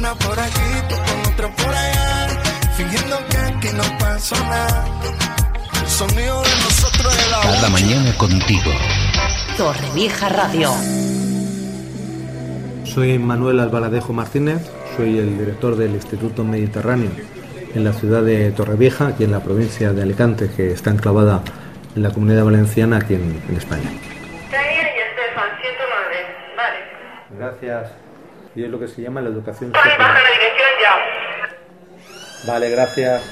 una por aquí, tú con otra por allá, fingiendo que aquí no pasó nada. El sonido de nosotros es la Cada mañana contigo. Torrevieja Radio. Soy Manuel Albaladejo Martínez, soy el director del Instituto Mediterráneo en la ciudad de Torrevieja, aquí en la provincia de Alicante, que está enclavada en la comunidad valenciana, aquí en, en España. Tania y Estefan, 109. Vale. Gracias. Y es lo que se llama la educación baja secular. la dirección ya. Vale, gracias.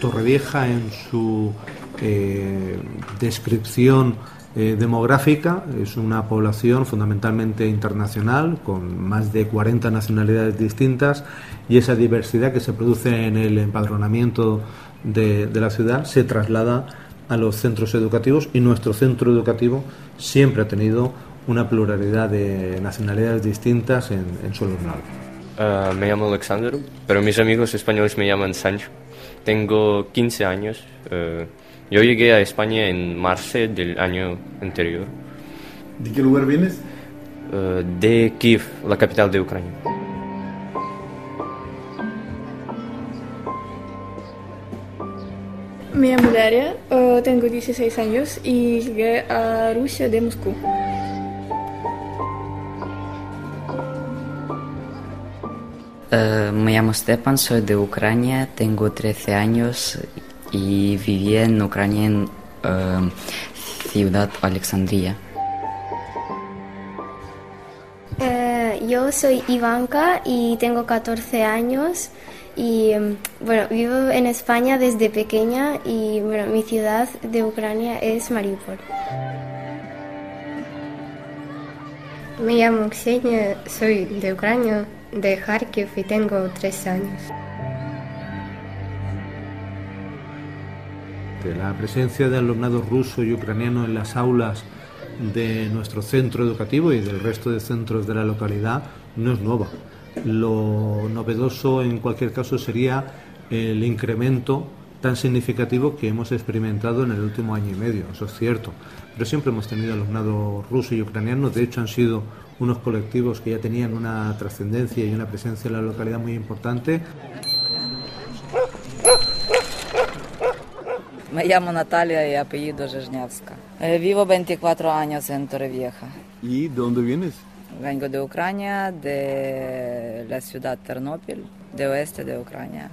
Torrevieja en su eh, descripción eh, demográfica es una población fundamentalmente internacional con más de 40 nacionalidades distintas y esa diversidad que se produce en el empadronamiento de, de la ciudad se traslada a los centros educativos y nuestro centro educativo siempre ha tenido una pluralidad de nacionalidades distintas en, en su alumnado. Ah, me llamo Alexander, pero mis amigos españoles me llaman Sancho. Tengo 15 años. eh, yo llegué a España en marzo del año anterior, ¿De qué lugar vienes? eh, de Kiev, la capital de Ucrania. Me llamo Daria, eh, tengo 16 años y llegué a Rusia de Moscú. Eh, me llamo Stepan, soy de Ucrania, tengo 13 años y viví en Ucrania en eh, ciudad Alexandria. Eh, yo soy Ivanka y tengo 14 años y mm, bueno, vivo en España desde pequeña y bueno, mi ciudad de Ucrania es Mariupol. Me llamo Ksenia, soy de Ucrania, de Kharkiv y tengo 13 años. La presencia de alumnado ruso y ucraniano en las aulas de nuestro centro educativo y del resto de centros de la localidad no es nueva. Lo novedoso en cualquier caso sería el incremento tan significativo que hemos experimentado en el último año y medio, eso es cierto. Pero siempre hemos tenido alumnado ruso y ucraniano, de hecho han sido unos colectivos que ya tenían una trascendencia y una presencia en la localidad muy importante. Me llamo Natalia y apellido Zhezhnevska. Eh, vivo 24 años en Torrevieja. ¿Y de dónde vienes? Vengo de Ucrania, de la ciudad Ternopil, de oeste de Ucrania.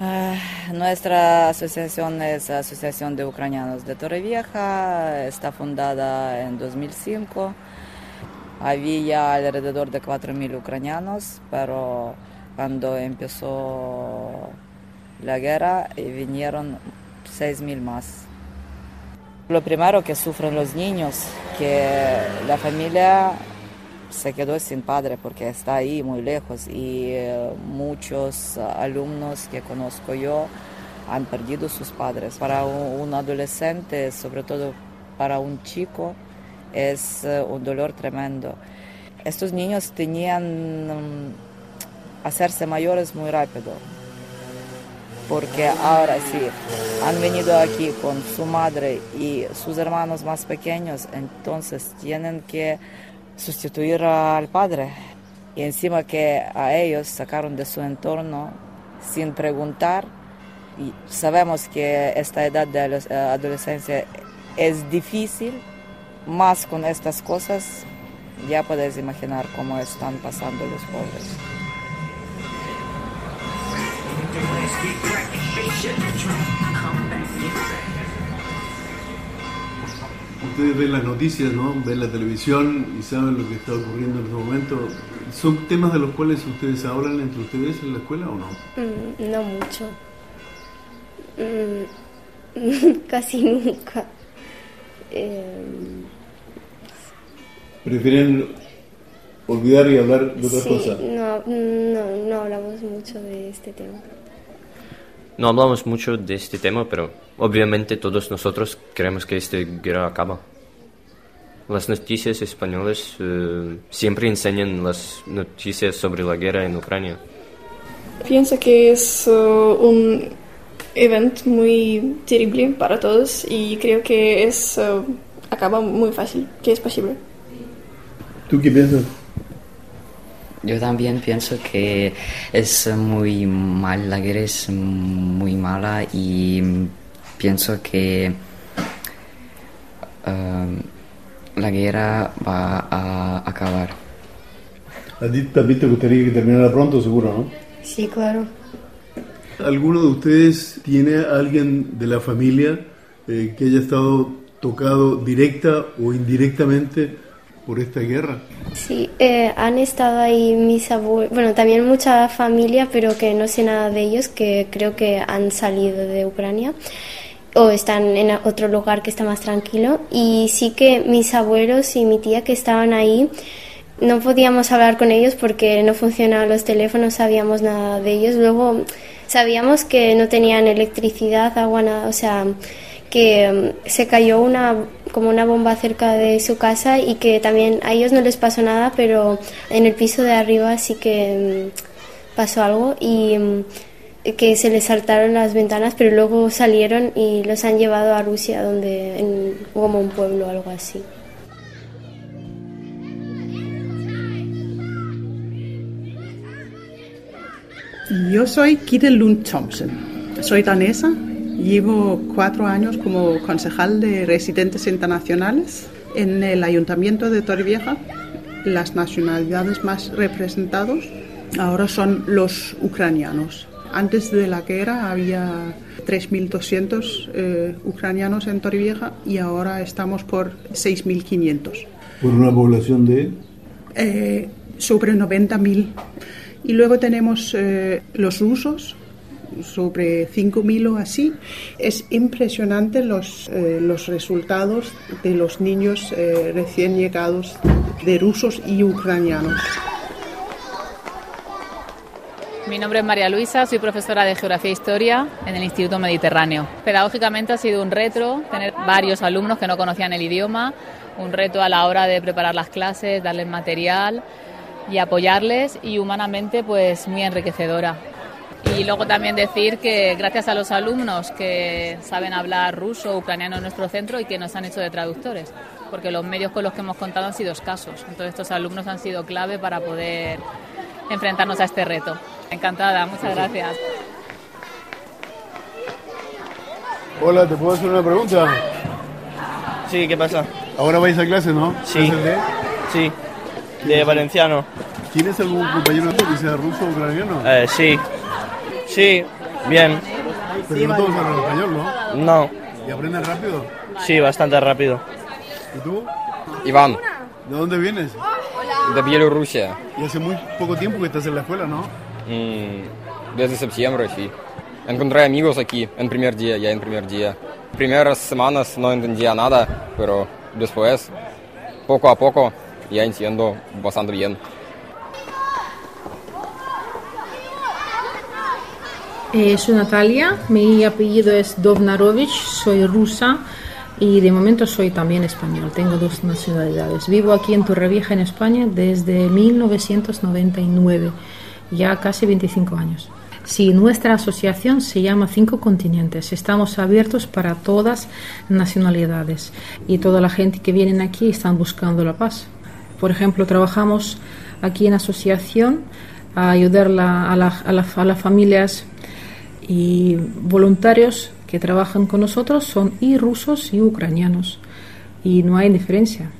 Ah, nuestra asociación es Asociación de Ucranianos de Torrevieja, está fundada en 2005. Había alrededor de 4.000 ucranianos, pero cuando empezó la guerra eh, vinieron 6.000 más. Lo primero que sufren los niños, que la familia se quedó sin padre porque está ahí muy lejos y eh, muchos alumnos que conozco yo han perdido sus padres. Para un adolescente, sobre todo para un chico, es eh, un dolor tremendo. Estos niños tenían mm, hacerse mayores muy rápido, porque ahora sí, han venido aquí con su madre y sus hermanos más pequeños, entonces tienen que sustituir al padre. Y encima que a ellos sacaron de su entorno sin preguntar, y sabemos que esta edad de eh, adolescencia es difícil, más con estas cosas, ya puedes imaginar cómo están pasando los pobres. Ustedes ven las noticias, ¿no? Ven la televisión y saben lo que está ocurriendo en este momento. ¿Son temas de los cuales ustedes hablan entre ustedes en la escuela o no? Mm, no mucho. Mm, casi nunca. Eh, Prefieren olvidar y hablar de otras sí, cosas. no, no, no hablamos mucho de este tema. No hablamos mucho de este tema, pero obviamente todos nosotros queremos que esta guerra acabe. Las noticias españolas eh, siempre enseñan las noticias sobre la guerra en Ucrania. Pienso que es uh, un evento muy terrible para todos y creo que es uh, acaba muy fácil, que es posible. ¿Tú qué piensas? Yo también pienso que es muy mal, la guerra es muy mala y pienso que eh, la guerra va a acabar. A ti también te gustaría que terminara pronto, seguro, ¿no? Sí, claro. ¿Alguno de ustedes tiene a alguien de la familia eh, que haya estado tocado directa o indirectamente por esta guerra? Sí, eh, han estado ahí mis abuelos, bueno, también mucha familia, pero que no sé nada de ellos, que creo que han salido de Ucrania o están en otro lugar que está más tranquilo. Y sí que mis abuelos y mi tía que estaban ahí, no podíamos hablar con ellos porque no funcionaban los teléfonos, sabíamos nada de ellos. Luego sabíamos que no tenían electricidad, agua, nada, o sea, que mm, se cayó una como una bomba cerca de su casa y que también a ellos no les pasó nada, pero en el piso de arriba sí que mm, pasó algo y mm, que se les saltaron las ventanas, pero luego salieron y los han llevado a Rusia, donde en, como un pueblo o algo así. Yo soy Kite Lund Thompson. Soy danesa. Llevo cuatro años como concejal de residentes internacionales en el Ayuntamiento de Torrevieja. Las nacionalidades más representadas ahora son los ucranianos. Antes de la guerra había 3.200 eh, ucranianos en Torrevieja y ahora estamos por 6.500. ¿Por una población de? Eh, sobre 90.000. Y luego tenemos eh, los rusos, sobre 5.000 o así. Es impresionante los, eh, los resultados de los niños eh, recién llegados de rusos y ucranianos. Mi nombre es María Luisa, soy profesora de Geografía e Historia en el Instituto Mediterráneo. Pedagógicamente ha sido un reto tener varios alumnos que no conocían el idioma, un reto a la hora de preparar las clases, darles material y apoyarles y humanamente pues muy enriquecedora. Y luego también decir que gracias a los alumnos que saben hablar ruso o ucraniano en nuestro centro y que nos han hecho de traductores, porque los medios con los que hemos contado han sido escasos. Entonces estos alumnos han sido clave para poder enfrentarnos a este reto. Encantada, muchas gracias. Hola, ¿te puedo hacer una pregunta? Sí, ¿qué pasa? Ahora vais a clase, ¿no? Sí. ¿Clases de? Sí, de valenciano. ¿Tienes algún compañero que sea ruso o ucraniano? Eh, sí. Sí, bien. Pero no todos hablan español, ¿no? No. ¿Y aprendes rápido? Sí, bastante rápido. ¿Y tú? Iván, ¿De dónde vienes? de Bielorrusia. Y hace muy poco tiempo que estás en la escuela, ¿no? Mm, desde septiembre, sí. Encontré amigos aquí en primer día, ya en primer día. Primeras semanas no entendía nada, pero después, poco a poco, ya entiendo bastante bien. Eh, soy Natalia, mi apellido es Dovnarovich, soy rusa y de momento soy también español, tengo dos nacionalidades. Vivo aquí en Torrevieja, en España, desde 1999, ya casi 25 años. Sí, nuestra asociación se llama Cinco Continentes. Estamos abiertos para todas nacionalidades y toda la gente que viene aquí están buscando la paz. Por ejemplo, trabajamos aquí en asociación a ayudar a, la- a la- a las familias y voluntarios que trabajan con nosotros son y rusos y ucranianos y no hay diferencia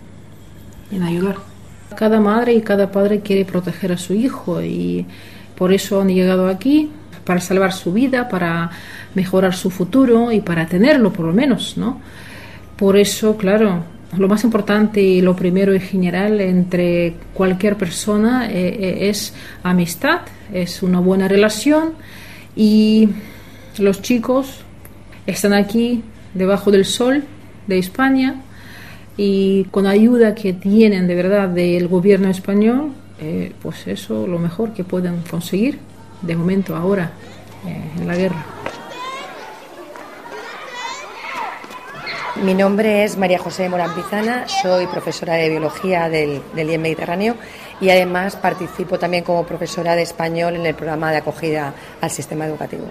en ayudar. Cada madre y cada padre quiere proteger a su hijo y por eso han llegado aquí para salvar su vida, para mejorar su futuro y para tenerlo por lo menos, ¿no? Por eso, claro, lo más importante y lo primero y general entre cualquier persona eh, eh, es amistad, es una buena relación y los chicos están aquí debajo del sol de España y con ayuda que tienen de verdad del gobierno español, eh, pues eso lo mejor que pueden conseguir de momento ahora eh, en la guerra. Mi nombre es María José Morán Pizana, soy profesora de biología del, del IEM Mediterráneo y además participo también como profesora de español en el programa de acogida al sistema educativo.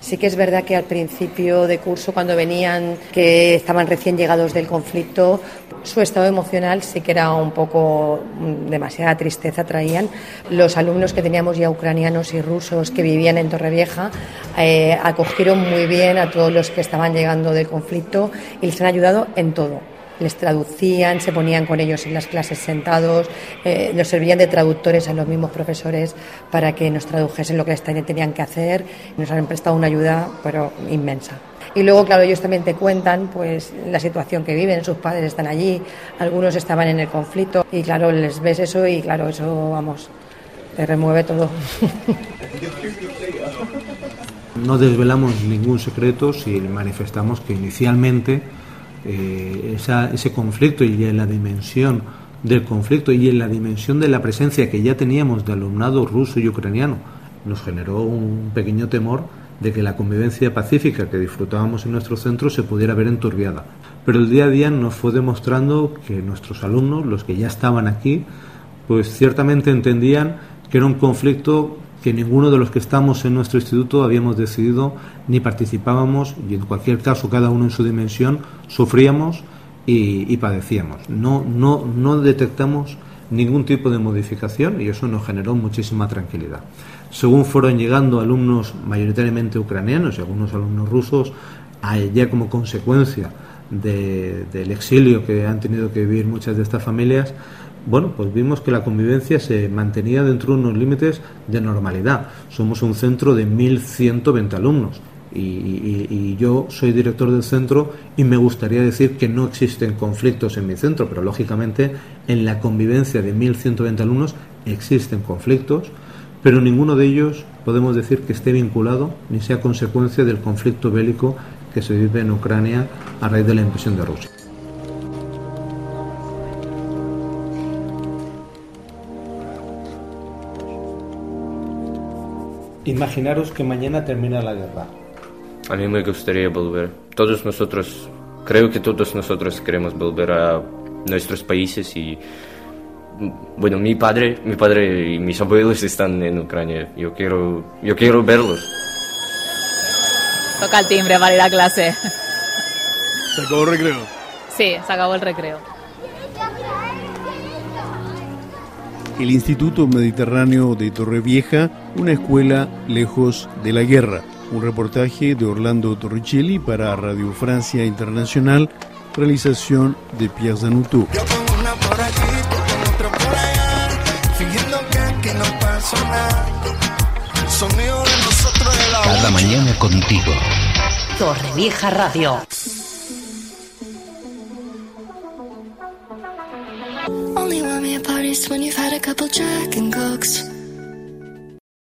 Sí que es verdad que al principio de curso, cuando venían, que estaban recién llegados del conflicto, su estado emocional sí que era un poco mm, demasiada tristeza traían. Los alumnos que teníamos ya ucranianos y rusos que vivían en Torrevieja eh, acogieron muy bien a todos los que estaban llegando del conflicto y les han ayudado en todo les traducían, se ponían con ellos en las clases sentados, eh, nos servían de traductores a los mismos profesores para que nos tradujesen lo que les tenían que hacer. Nos han prestado una ayuda, pero inmensa. Y luego, claro, ellos también te cuentan pues la situación que viven, sus padres están allí, algunos estaban en el conflicto y claro, les ves eso y claro, eso, vamos, te remueve todo. No desvelamos ningún secreto si manifestamos que inicialmente eh, ese conflicto y en la dimensión del conflicto y en la dimensión de la presencia que ya teníamos de alumnado ruso y ucraniano nos generó un pequeño temor de que la convivencia pacífica que disfrutábamos en nuestro centro se pudiera ver enturbiada. Pero el día a día nos fue demostrando que nuestros alumnos, los que ya estaban aquí, pues ciertamente entendían que era un conflicto que ninguno de los que estamos en nuestro instituto habíamos decidido ni participábamos y en cualquier caso cada uno en su dimensión sufríamos y, padecíamos. No, no, no detectamos ningún tipo de modificación y eso nos generó muchísima tranquilidad. Según fueron llegando alumnos mayoritariamente ucranianos y algunos alumnos rusos, ya como consecuencia del exilio que han tenido que vivir muchas de estas familias, bueno, pues vimos que la convivencia se mantenía dentro de unos límites de normalidad. Somos un centro de 1.120 alumnos y, yo soy director del centro y me gustaría decir que no existen conflictos en mi centro, pero lógicamente en la convivencia de 1.120 alumnos existen conflictos, pero ninguno de ellos podemos decir que esté vinculado ni sea consecuencia del conflicto bélico que se vive en Ucrania a raíz de la invasión de Rusia. Imaginaros que mañana termina la guerra. A mí me gustaría volver. Todos nosotros, creo que todos nosotros queremos volver a nuestros países y bueno, mi padre, mi padre y mis abuelos están en Ucrania. Yo quiero, yo quiero verlos. Toca el timbre para ir a clase. ¿Se acabó el recreo? Sí, se acabó el recreo. El Instituto Mediterráneo de Torrevieja, una escuela lejos de la guerra. Un reportaje de Orlando Torricelli para Radio Francia Internacional, realización de Pierre Zanuto. Cada mañana contigo. Torrevieja Radio. When you've had a couple Jack and Cokes.